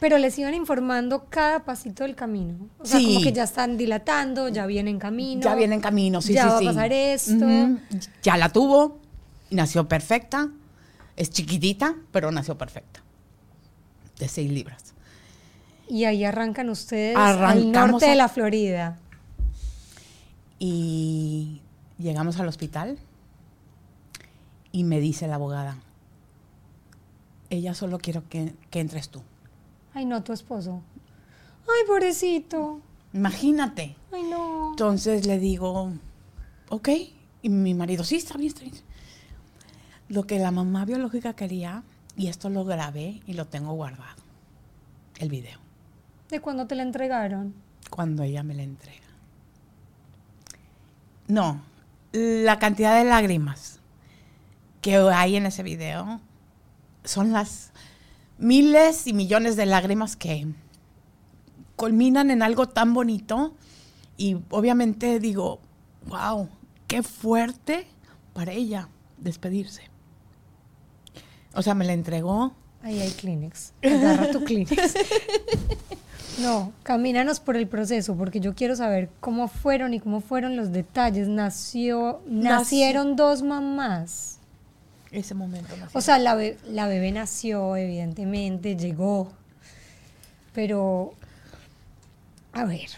[SPEAKER 1] Pero les iban informando cada pasito del camino. O sea,
[SPEAKER 2] Sí.
[SPEAKER 1] como que ya están dilatando, ya viene en camino.
[SPEAKER 2] Ya viene en camino, sí,
[SPEAKER 1] ya
[SPEAKER 2] sí,
[SPEAKER 1] va a pasar esto.
[SPEAKER 2] Ya la tuvo, nació perfecta. Es chiquitita, pero nació perfecta. De seis libras.
[SPEAKER 1] Y ahí arrancan ustedes al
[SPEAKER 2] Arrancamos
[SPEAKER 1] norte
[SPEAKER 2] a-
[SPEAKER 1] de la Florida.
[SPEAKER 2] Y llegamos al hospital y me dice la abogada, ella solo quiero que, que entres tú.
[SPEAKER 1] Ay, no, tu esposo. Ay, pobrecito.
[SPEAKER 2] Imagínate.
[SPEAKER 1] Ay, no.
[SPEAKER 2] Entonces le digo, ok. Y mi marido, sí, está bien, está bien. Lo que la mamá biológica quería, y esto lo grabé y lo tengo guardado, el video,
[SPEAKER 1] ¿De cuándo te la entregaron?
[SPEAKER 2] cuando ella me la entrega. No, la cantidad de lágrimas que hay en ese video son las miles y millones de lágrimas que culminan en algo tan bonito y obviamente digo, wow, qué fuerte para ella despedirse. O sea, me la entregó.
[SPEAKER 1] Ahí hay Kleenex. Agarra tu Kleenex. No, camínanos por el proceso, porque yo quiero saber cómo fueron y cómo fueron los detalles. Nació, nacieron dos mamás.
[SPEAKER 2] Ese momento. nació.
[SPEAKER 1] O sea, la, be- la bebé nació, evidentemente, llegó. Pero, a ver,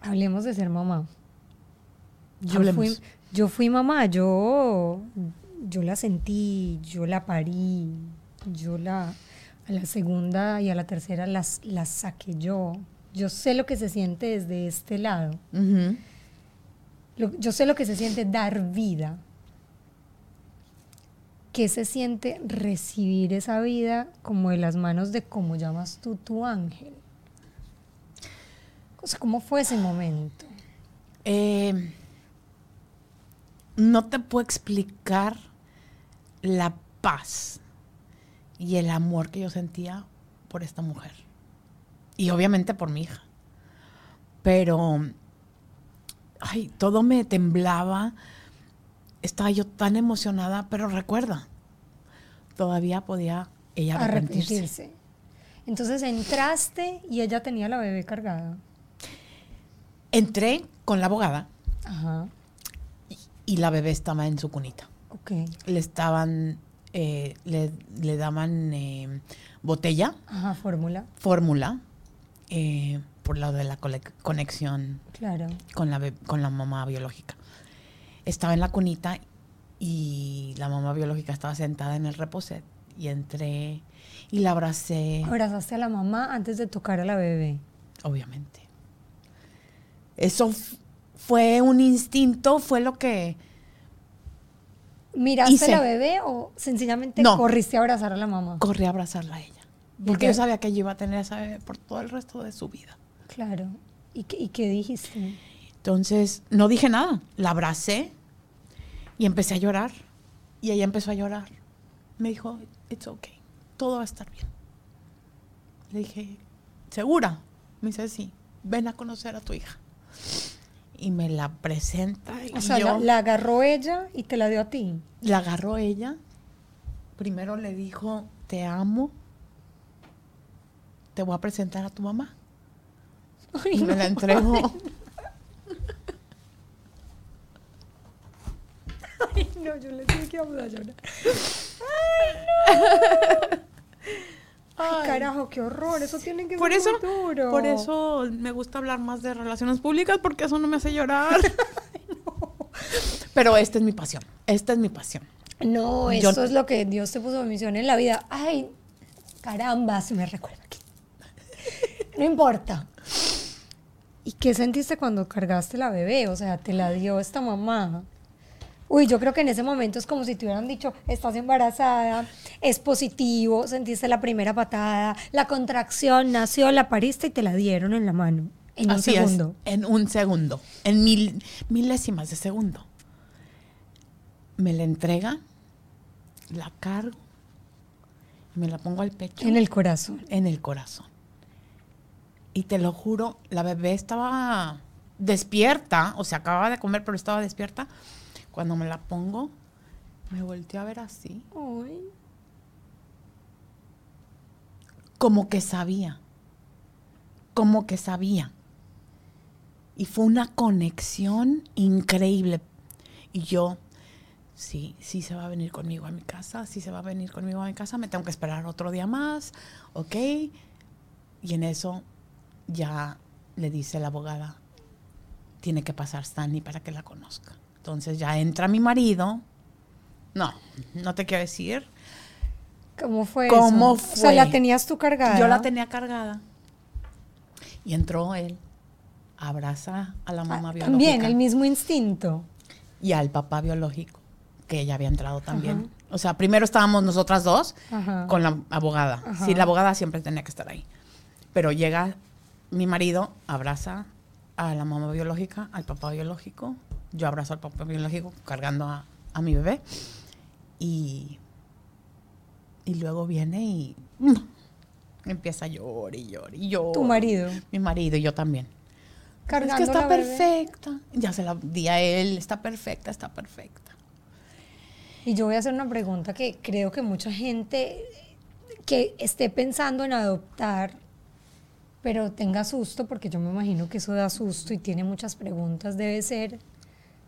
[SPEAKER 1] hablemos de ser mamá. Yo
[SPEAKER 2] Hablemos.
[SPEAKER 1] fui, yo fui mamá, yo, yo la sentí, yo la parí, yo la, a la segunda y a la tercera las, las saqué yo. Yo sé lo que se siente desde este lado. Lo- yo sé lo que se siente dar vida. ¿Qué se siente recibir esa vida como de las manos de cómo llamas tú tu ángel? O sea, ¿cómo fue ese momento?
[SPEAKER 2] Eh, no te puedo explicar la paz y el amor que yo sentía por esta mujer. Y obviamente por mi hija. Pero, ay, todo me temblaba. Estaba yo tan emocionada, pero recuerda, todavía podía ella arrepentirse.
[SPEAKER 1] Arrepentirse. Entonces entraste y ella tenía la bebé cargada.
[SPEAKER 2] Entré con la abogada
[SPEAKER 1] Ajá.
[SPEAKER 2] y la bebé estaba en su cunita.
[SPEAKER 1] Ok.
[SPEAKER 2] le estaban, eh, le, le daban eh, botella,
[SPEAKER 1] Ajá, fórmula.
[SPEAKER 2] fórmula, eh, por lo de la conexión
[SPEAKER 1] Claro.
[SPEAKER 2] con la, con la mamá biológica. Estaba en la cunita y la mamá biológica estaba sentada en el reposet y entré y la abracé,
[SPEAKER 1] Abrazaste a la mamá antes de tocar a la bebé.
[SPEAKER 2] obviamente. Eso fue un instinto, fue lo que...
[SPEAKER 1] ¿Miraste
[SPEAKER 2] Hice.
[SPEAKER 1] a la bebé o sencillamente
[SPEAKER 2] No.
[SPEAKER 1] corriste a abrazar a la mamá?
[SPEAKER 2] Corrí a abrazarla a ella. Porque yo sabía que ella iba a tener esa bebé por todo el resto de su vida.
[SPEAKER 1] Claro. ¿Y qué, y qué dijiste?
[SPEAKER 2] Entonces, no dije nada. La abracé y empecé a llorar. Y ella empezó a llorar. Me dijo, it's okay. Todo va a estar bien. Le dije, ¿segura? Me dice, sí. Ven a conocer a tu hija. Y me la presenta. Y
[SPEAKER 1] O sea,
[SPEAKER 2] yo,
[SPEAKER 1] la, la agarró ella y te la dio a ti.
[SPEAKER 2] la agarró ella primero le dijo, te amo, te voy a presentar a tu mamá.
[SPEAKER 1] Ay,
[SPEAKER 2] Y me
[SPEAKER 1] no.
[SPEAKER 2] la entregó.
[SPEAKER 1] Ay, no, yo le dije que vamos a llorar. Ay, carajo, qué horror. Eso tiene que
[SPEAKER 2] Por
[SPEAKER 1] ser
[SPEAKER 2] eso,
[SPEAKER 1] muy duro.
[SPEAKER 2] por eso me gusta hablar más de relaciones públicas porque eso no me hace llorar. Pero esta es mi pasión. Esta es mi pasión.
[SPEAKER 1] No,
[SPEAKER 2] Yo-
[SPEAKER 1] eso es lo que Dios te puso en misión en la vida. Ay, caramba, se me recuerda aquí. No importa. ¿Y qué sentiste cuando cargaste la bebé? O sea, te la dio esta mamá. Uy, yo creo que en ese momento es como si te hubieran dicho, estás embarazada, es positivo, sentiste la primera patada, la contracción, nació, la pariste y te la dieron en la mano. En
[SPEAKER 2] Así
[SPEAKER 1] un
[SPEAKER 2] es,
[SPEAKER 1] segundo.
[SPEAKER 2] en un segundo. En mil, milésimas de segundo. Me la entrega, la cargo, me la pongo al pecho.
[SPEAKER 1] En el corazón.
[SPEAKER 2] en el corazón. Y te lo juro, la bebé estaba despierta, o sea, acababa de comer, pero estaba despierta. Cuando me la pongo, me volteé a ver así,
[SPEAKER 1] Ay.
[SPEAKER 2] como que sabía, como que sabía. Y fue una conexión increíble. Y yo, sí, sí se va a venir conmigo a mi casa, sí se va a venir conmigo a mi casa, me tengo que esperar otro día más, ¿ok? Y en eso ya le dice la abogada, tiene que pasar Stanley para que la conozca. Entonces ya entra mi marido. No, no te quiero decir.
[SPEAKER 1] ¿Cómo fue
[SPEAKER 2] ¿Cómo
[SPEAKER 1] eso? O sea,
[SPEAKER 2] fue?
[SPEAKER 1] la tenías tú cargada.
[SPEAKER 2] Yo la tenía cargada. Y entró él, abraza a la mamá
[SPEAKER 1] Ah,
[SPEAKER 2] biológica.
[SPEAKER 1] También, el mismo instinto.
[SPEAKER 2] Y al papá biológico, que ella había entrado también.
[SPEAKER 1] Ajá.
[SPEAKER 2] O sea, primero estábamos nosotras dos
[SPEAKER 1] Ajá.
[SPEAKER 2] con la abogada.
[SPEAKER 1] Ajá.
[SPEAKER 2] Sí, la abogada siempre tenía que estar ahí. Pero llega mi marido, abraza a la mamá biológica, al papá biológico. Yo abrazo al papá biológico cargando a, a mi bebé. Y, y luego viene y empieza a llorar y llorar y llorar.
[SPEAKER 1] Tu marido.
[SPEAKER 2] Mi marido y yo también.
[SPEAKER 1] Cargando
[SPEAKER 2] es que está
[SPEAKER 1] la bebé.
[SPEAKER 2] perfecta. Ya se la di a él. Está perfecta, está perfecta.
[SPEAKER 1] Y yo voy a hacer una pregunta que creo que mucha gente que esté pensando en adoptar, pero tenga susto, porque yo me imagino que eso da susto y tiene muchas preguntas, debe ser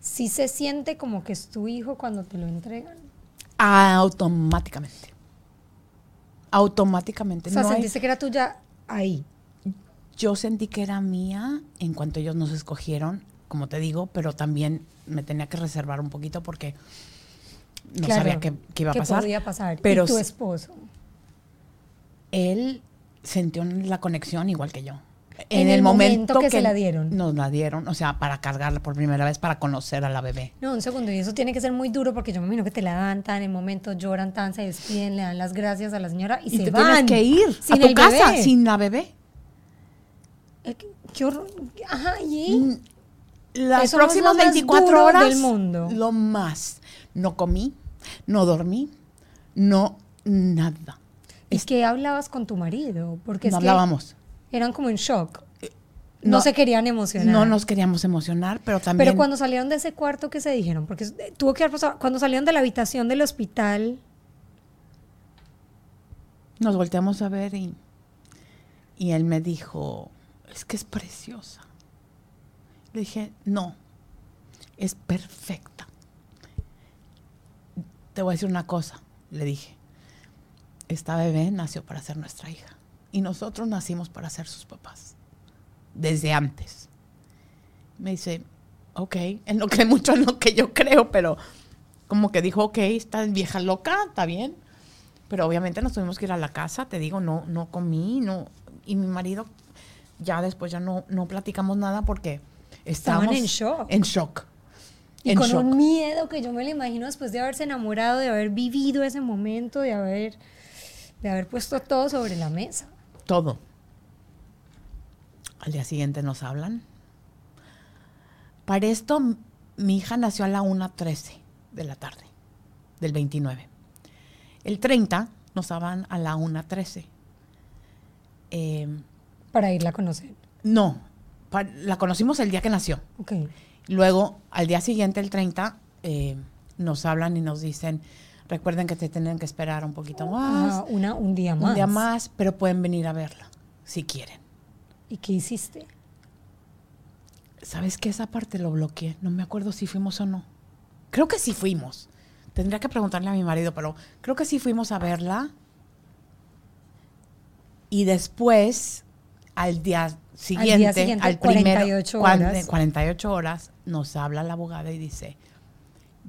[SPEAKER 1] si se siente como que es tu hijo cuando te lo entregan.
[SPEAKER 2] Automáticamente. Automáticamente.
[SPEAKER 1] O sea,
[SPEAKER 2] No hay-
[SPEAKER 1] sentiste que era tuya ahí.
[SPEAKER 2] yo sentí que era mía en cuanto ellos nos escogieron, como te digo, pero también me tenía que reservar un poquito porque no
[SPEAKER 1] Claro,
[SPEAKER 2] sabía qué, qué iba a pasar.
[SPEAKER 1] podía pasar.
[SPEAKER 2] Pero
[SPEAKER 1] y tu esposo.
[SPEAKER 2] él sintió la conexión igual que yo.
[SPEAKER 1] En el momento que se la dieron.
[SPEAKER 2] Nos la dieron, o sea, para cargarla por primera vez, para conocer a la bebé.
[SPEAKER 1] No, un segundo, y eso tiene que ser muy duro porque yo me imagino que te la dan tan en el momento, lloran tan, se despiden, le dan las gracias a la señora y,
[SPEAKER 2] Y,
[SPEAKER 1] se
[SPEAKER 2] te
[SPEAKER 1] van.
[SPEAKER 2] tienes que ir
[SPEAKER 1] sin
[SPEAKER 2] a tu
[SPEAKER 1] el
[SPEAKER 2] casa
[SPEAKER 1] bebé.
[SPEAKER 2] sin la bebé.
[SPEAKER 1] Eh, qué- horror. Ajá, y
[SPEAKER 2] Mm, Las
[SPEAKER 1] Eso es
[SPEAKER 2] próximas
[SPEAKER 1] lo más
[SPEAKER 2] 24
[SPEAKER 1] duro
[SPEAKER 2] horas
[SPEAKER 1] del mundo.
[SPEAKER 2] lo más. No comí, no dormí, no nada.
[SPEAKER 1] ¿Y qué hablabas con tu marido? Porque es
[SPEAKER 2] no
[SPEAKER 1] que
[SPEAKER 2] hablábamos.
[SPEAKER 1] Eran como en shock. No,
[SPEAKER 2] no-
[SPEAKER 1] se querían emocionar.
[SPEAKER 2] No nos queríamos emocionar, pero también
[SPEAKER 1] Pero cuando salieron de ese cuarto, ¿qué se dijeron? Porque eh, tuvo que haber pasado. Cuando salieron de la habitación del hospital,
[SPEAKER 2] nos volteamos a ver y, y él me dijo, es que es preciosa. Le dije, no, es perfecta. Te voy a decir una cosa, le dije, esta bebé nació para ser nuestra hija y nosotros nacimos para ser sus papás, desde antes. Me dice, ok, él no cree mucho en lo que yo creo, pero como que dijo, ok, esta vieja loca, está bien. Pero obviamente nos tuvimos que ir a la casa, te digo, no, no comí, no. Y mi marido, ya después ya no, no platicamos nada porque estábamos
[SPEAKER 1] en shock.
[SPEAKER 2] En shock.
[SPEAKER 1] y
[SPEAKER 2] en
[SPEAKER 1] con
[SPEAKER 2] shock.
[SPEAKER 1] un miedo que yo me lo imagino después de haberse enamorado, de haber vivido ese momento, de haber, de haber puesto todo sobre la mesa.
[SPEAKER 2] Todo. Al día siguiente nos hablan. Para esto, mi hija nació a la 1.13 de la tarde, del 29. El 30 nos hablan a la 1.13. Eh,
[SPEAKER 1] Para irla a conocer.
[SPEAKER 2] no, pa- la conocimos el día que nació. Luego, al día siguiente, el 30, eh, nos hablan y nos dicen, recuerden que te tienen que esperar un poquito más,
[SPEAKER 1] Ah, una, un día más.
[SPEAKER 2] un día más, pero pueden venir a verla si quieren.
[SPEAKER 1] ¿Y qué hiciste?
[SPEAKER 2] ¿Sabes qué? Esa parte lo bloqueé. No me acuerdo si fuimos o no. Creo que sí fuimos. Tendría que preguntarle a mi marido, pero creo que sí fuimos a verla. Y después, al día siguiente, al,
[SPEAKER 1] siguiente,
[SPEAKER 2] primero,
[SPEAKER 1] 48
[SPEAKER 2] cuan-
[SPEAKER 1] horas.
[SPEAKER 2] 48 horas, nos habla la abogada y dice,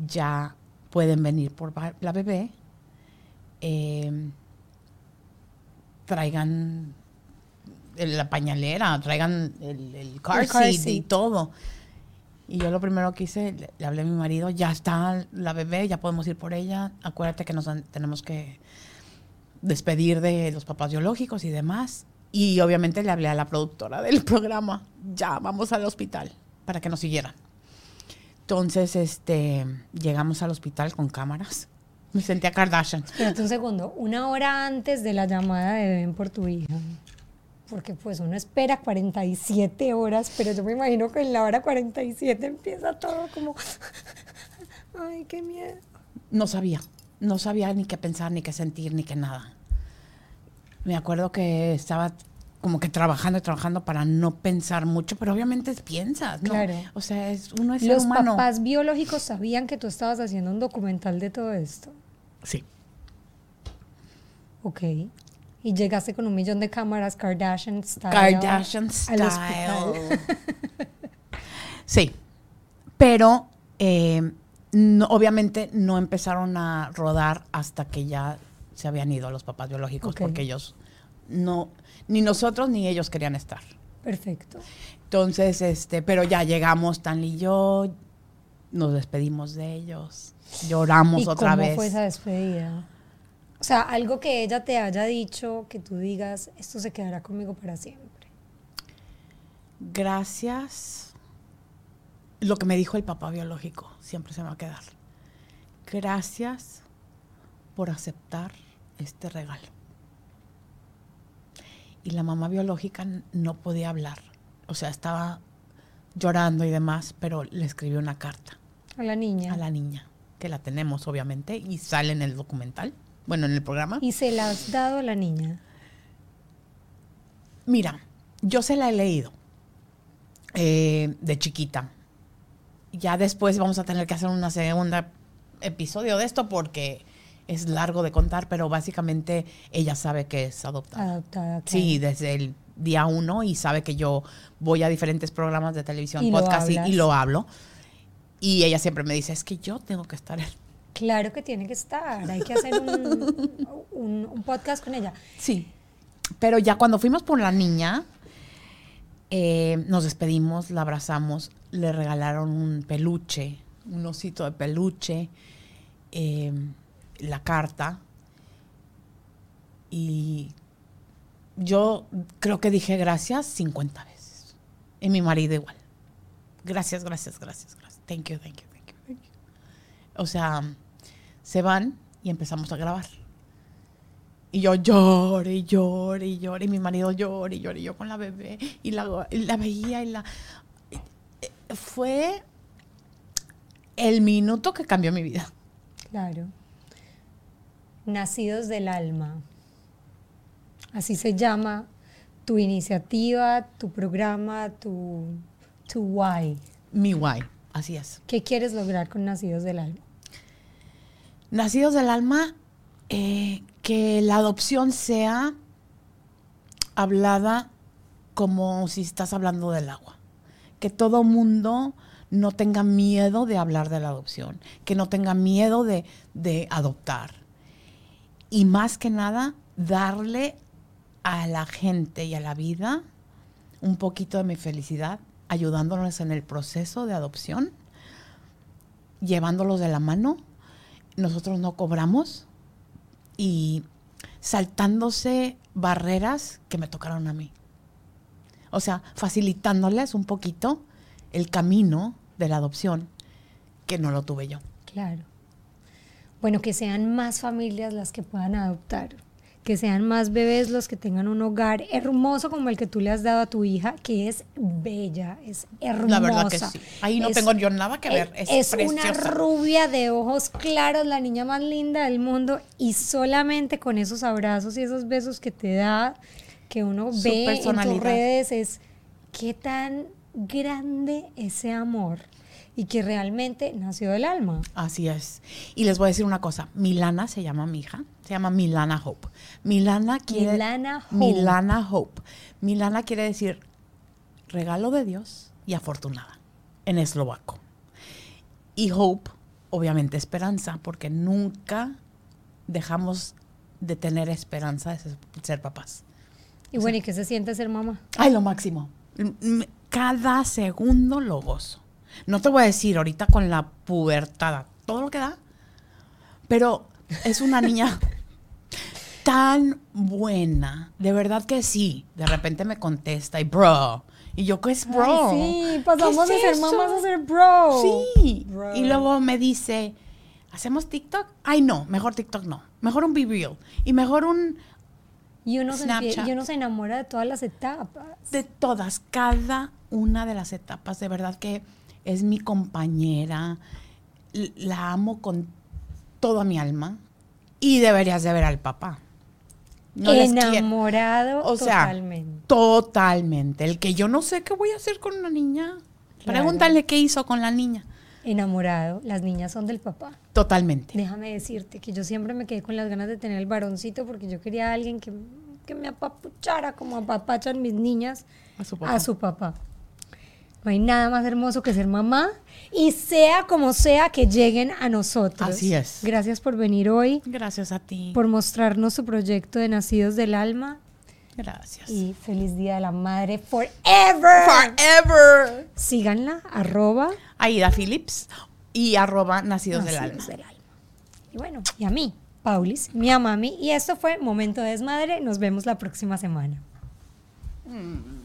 [SPEAKER 2] ya pueden venir por la bebé, eh, traigan la pañalera, traigan el, el car,
[SPEAKER 1] El car
[SPEAKER 2] seat y todo. Y yo lo primero que hice, le, le hablé a mi marido, ya está la bebé, ya podemos ir por ella. Acuérdate que nos han- tenemos que despedir de los papás biológicos y demás. Y obviamente le hablé a la productora del programa, ya vamos al hospital para que nos siguieran. Entonces, este, llegamos al hospital con cámaras. Me sentía Kardashian.
[SPEAKER 1] Espérate un segundo. Una hora antes de la llamada de Ven por tu hija. Porque pues uno espera 47 horas, pero yo me imagino que en la hora 47 empieza todo como... Ay, qué miedo.
[SPEAKER 2] No sabía, no sabía ni qué pensar, ni qué sentir, ni qué nada. Me acuerdo que estaba como que trabajando y trabajando para no pensar mucho, pero obviamente piensas, ¿no?
[SPEAKER 1] Claro.
[SPEAKER 2] O sea, es, uno es ser
[SPEAKER 1] Los
[SPEAKER 2] humano.
[SPEAKER 1] papás biológicos sabían que tú estabas haciendo un documental de todo esto.
[SPEAKER 2] Sí.
[SPEAKER 1] Ok. Y llegaste con un millón de cámaras Kardashian style.
[SPEAKER 2] Kardashian style. sí, pero eh, no- obviamente no empezaron a rodar hasta que ya se habían ido los papás biológicos, porque ellos no, ni nosotros ni ellos querían estar.
[SPEAKER 1] Perfecto.
[SPEAKER 2] Entonces, este, pero ya llegamos, Stanley y yo, nos despedimos de ellos, lloramos
[SPEAKER 1] ¿Y
[SPEAKER 2] otra
[SPEAKER 1] cómo
[SPEAKER 2] vez.
[SPEAKER 1] fue esa despedida? O sea, algo que ella te haya dicho, que tú digas, esto se quedará conmigo para siempre.
[SPEAKER 2] Gracias. Lo que me dijo el papá biológico siempre se me va a quedar. Gracias por aceptar este regalo. Y la mamá biológica no podía hablar. O sea, estaba llorando y demás, pero le escribió una carta
[SPEAKER 1] A la niña.
[SPEAKER 2] a la niña, que la tenemos obviamente, y sale en el documental, bueno, en el programa.
[SPEAKER 1] Y se la has dado a la niña.
[SPEAKER 2] Mira, yo se la he leído eh, de chiquita. Ya después vamos a tener que hacer una segunda episodio de esto porque es largo de contar, pero básicamente ella sabe que es adoptada.
[SPEAKER 1] Adoptada. claro.
[SPEAKER 2] Sí, desde el día uno y sabe que yo voy a diferentes programas de televisión,
[SPEAKER 1] Y lo
[SPEAKER 2] podcast y, lo hablo. Y ella siempre me dice, es que yo tengo que estar. en-".
[SPEAKER 1] Claro que tiene que estar. Hay que hacer un, un- un podcast con ella.
[SPEAKER 2] Sí. Pero ya cuando fuimos por la niña, eh, nos despedimos, la abrazamos, le regalaron un peluche, un osito de peluche, eh, la carta. Y yo creo que dije gracias 50 veces. Y mi marido igual. Gracias, gracias, gracias, gracias. Thank you, thank you, thank you, thank you. O sea, se van y empezamos a grabar. Y yo lloré, y lloré, y lloré. Y mi marido lloré, y lloré. y yo con la bebé. Y la, y la veía y la... eh, Fue el minuto que cambió mi vida.
[SPEAKER 1] Claro. Nacidos del alma. Así se llama tu iniciativa, tu programa, tu, tu why.
[SPEAKER 2] Mi guay. Así es.
[SPEAKER 1] ¿Qué quieres lograr con Nacidos del alma?
[SPEAKER 2] Nacidos del alma, eh, que la adopción sea hablada como si estás hablando del agua. Que todo mundo no tenga miedo de hablar de la adopción, que no tenga miedo de, de adoptar. Y más que nada, darle a la gente y a la vida un poquito de mi felicidad, ayudándonos en el proceso de adopción, llevándolos de la mano nosotros no cobramos y saltándose barreras que me tocaron a mí. O sea, facilitándoles un poquito el camino de la adopción que no lo tuve yo.
[SPEAKER 1] Claro. Bueno, que sean más familias las que puedan adoptar. que sean más bebés los que tengan un hogar hermoso como el que tú le has dado a tu hija, que es bella, es hermosa.
[SPEAKER 2] La verdad que sí. Ahí no
[SPEAKER 1] Es-
[SPEAKER 2] tengo yo nada que ver. Es,
[SPEAKER 1] es una rubia de ojos claros, la niña más linda del mundo, y solamente con esos abrazos y esos besos que te da, que uno
[SPEAKER 2] Su
[SPEAKER 1] ve en tus redes, es qué tan grande ese amor y que realmente nació del alma.
[SPEAKER 2] Así es. Y les voy a decir una cosa. Milana se llama mi hija. Se llama Milana Hope. Milana quiere...
[SPEAKER 1] Milana Hope.
[SPEAKER 2] Milana Hope. Milana quiere decir regalo de Dios y afortunada en eslovaco. Y Hope, obviamente esperanza, porque nunca dejamos de tener esperanza de ser, ser papás.
[SPEAKER 1] Y bueno, ¿y qué se siente ser mamá?
[SPEAKER 2] Ay, lo máximo. Cada segundo lo gozo. No te voy a decir ahorita con la pubertada, todo lo que da, pero es una niña tan buena. De verdad que sí. De repente me contesta y bro. Y yo, ¿qué es bro?
[SPEAKER 1] Ay, sí, pasamos
[SPEAKER 2] ¿Qué
[SPEAKER 1] de
[SPEAKER 2] es
[SPEAKER 1] ser mamás a ser bro.
[SPEAKER 2] Sí.
[SPEAKER 1] Bro.
[SPEAKER 2] Y luego me dice, ¿hacemos TikTok? Ay, no, mejor TikTok no. Mejor un Be Real. Y mejor un
[SPEAKER 1] Y uno, se,
[SPEAKER 2] Snapchat.
[SPEAKER 1] y uno se enamora de todas las etapas.
[SPEAKER 2] de todas, cada una de las etapas, de verdad que es mi compañera, la amo con toda mi alma y deberías de ver al papá. No
[SPEAKER 1] Enamorado
[SPEAKER 2] O sea,
[SPEAKER 1] totalmente.
[SPEAKER 2] totalmente. El que yo no sé qué voy a hacer con una niña.
[SPEAKER 1] Claro.
[SPEAKER 2] Pregúntale qué hizo con la niña.
[SPEAKER 1] Enamorado. Las niñas son del papá.
[SPEAKER 2] Totalmente.
[SPEAKER 1] Déjame decirte que yo siempre me quedé con las ganas de tener el varoncito porque yo quería a alguien que, que me apapuchara como apapachan mis niñas
[SPEAKER 2] A su papá.
[SPEAKER 1] a su papá. No hay nada más hermoso que ser mamá y sea como sea que lleguen a nosotros.
[SPEAKER 2] Así es.
[SPEAKER 1] Gracias por venir hoy,
[SPEAKER 2] Gracias a ti.
[SPEAKER 1] por mostrarnos su proyecto de Nacidos del Alma
[SPEAKER 2] Gracias.
[SPEAKER 1] y feliz Día de la Madre forever.
[SPEAKER 2] Forever.
[SPEAKER 1] Síganla, arroba
[SPEAKER 2] Aida Phillips y arroba nacidos del
[SPEAKER 1] Nacidos
[SPEAKER 2] alma.
[SPEAKER 1] del Alma. Y bueno, y a mí, Paulis, mi a mami. Y esto fue Momento de Desmadre. Nos vemos la próxima semana.
[SPEAKER 2] Mm.